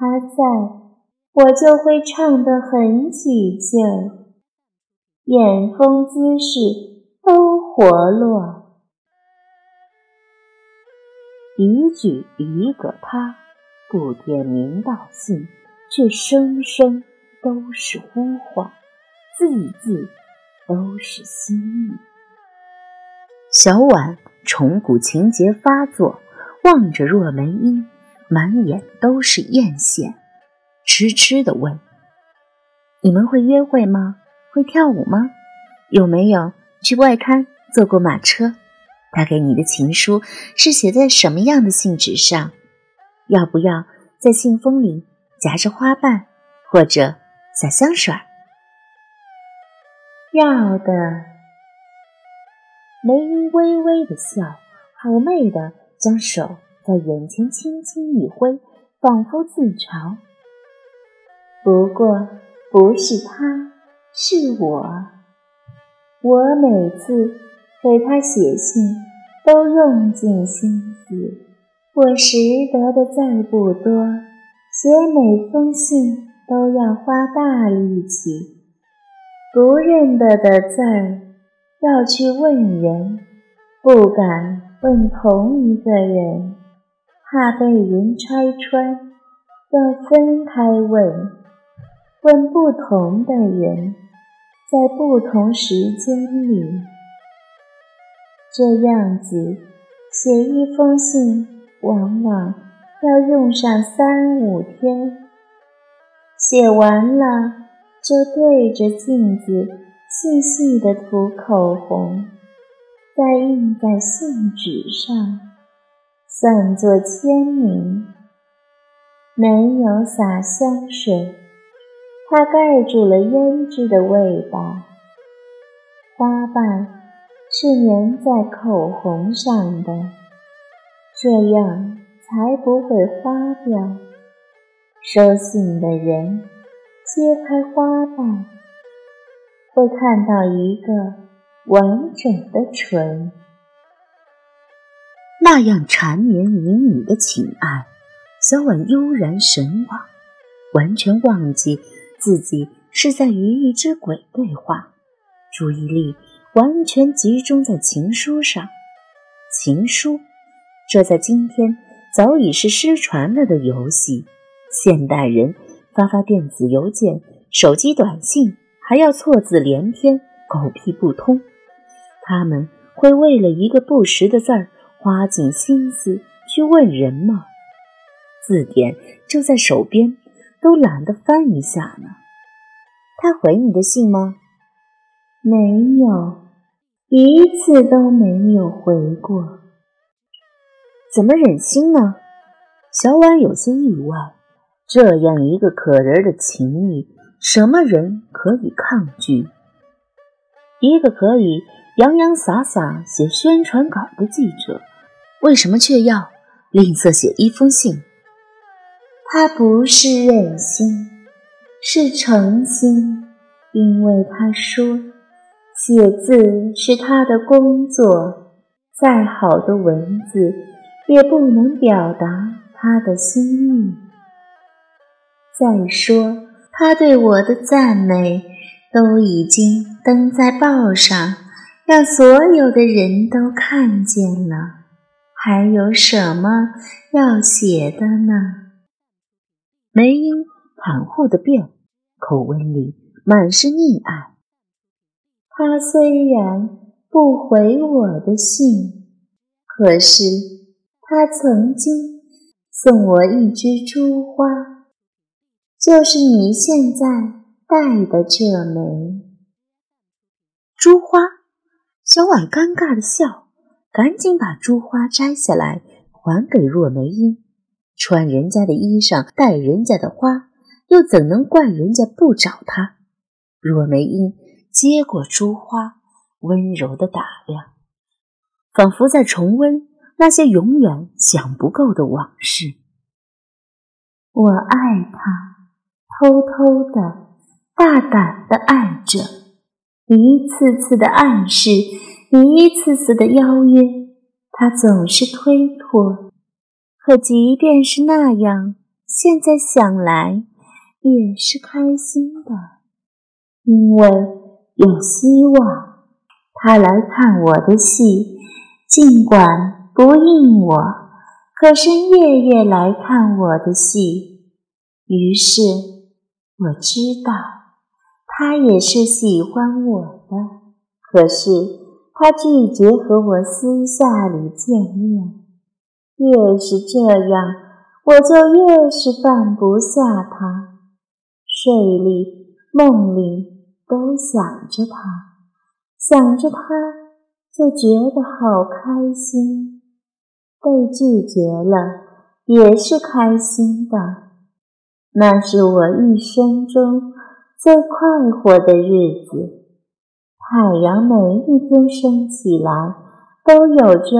他在，我就会唱得很起劲儿，眼风姿势都活络。一句一个他，不点名道姓，却声声都是呼唤，字字都是心意。小婉重古情节发作，望着若梅英，满眼都是艳羡，痴痴地问：“你们会约会吗？会跳舞吗？有没有去外滩坐过马车？他给你的情书是写在什么样的信纸上？要不要在信封里夹着花瓣或者小香水？”要的。梅英微微的笑，妩媚的将手在眼前轻轻一挥，仿佛自嘲。不过不是他，是我。我每次给他写信，都用尽心思。我识得的字不多，写每封信都要花大力气。不认得的字。要去问人，不敢问同一个人，怕被人拆穿，要分开问，问不同的人，在不同时间里。这样子写一封信，往往要用上三五天。写完了，就对着镜子。细细的涂口红，再印在信纸上，散作签名。没有洒香水，它盖住了胭脂的味道。花瓣是粘在口红上的，这样才不会花掉。收信的人揭开花瓣。会看到一个完整的唇，那样缠绵旖旎的情爱，小婉悠然神往，完全忘记自己是在与一只鬼对话，注意力完全集中在情书上。情书，这在今天早已是失传了的游戏。现代人发发电子邮件、手机短信。还要错字连篇，狗屁不通。他们会为了一个不识的字儿花尽心思去问人吗？字典就在手边，都懒得翻一下呢。他回你的信吗？没有，一次都没有回过。怎么忍心呢？小婉有些意外，这样一个可人的情谊。什么人可以抗拒？一个可以洋洋洒洒写宣传稿的记者，为什么却要吝啬写一封信？他不是任性，是诚心，因为他说，写字是他的工作，再好的文字也不能表达他的心意。再说。他对我的赞美都已经登在报上，让所有的人都看见了，还有什么要写的呢？梅英袒护的变，口吻里满是溺爱。他虽然不回我的信，可是他曾经送我一支珠花。就是你现在戴的这枚珠花，小婉尴尬的笑，赶紧把珠花摘下来还给若梅英。穿人家的衣裳，戴人家的花，又怎能怪人家不找她？若梅英接过珠花，温柔的打量，仿佛在重温那些永远想不够的往事。我爱他。偷偷的、大胆的爱着，一次次的暗示，一次次的邀约，他总是推脱。可即便是那样，现在想来也是开心的，因为有希望。他来看我的戏，尽管不应我，可是夜夜来看我的戏。于是我知道，他也是喜欢我的。可是他拒绝和我私下里见面。越是这样，我就越是放不下他，睡里梦里都想着他。想着他，就觉得好开心。被拒绝了，也是开心的。那是我一生中最快活的日子。海洋每一天升起来，都有着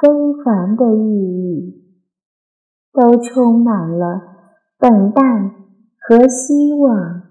非凡的意义，都充满了等待和希望。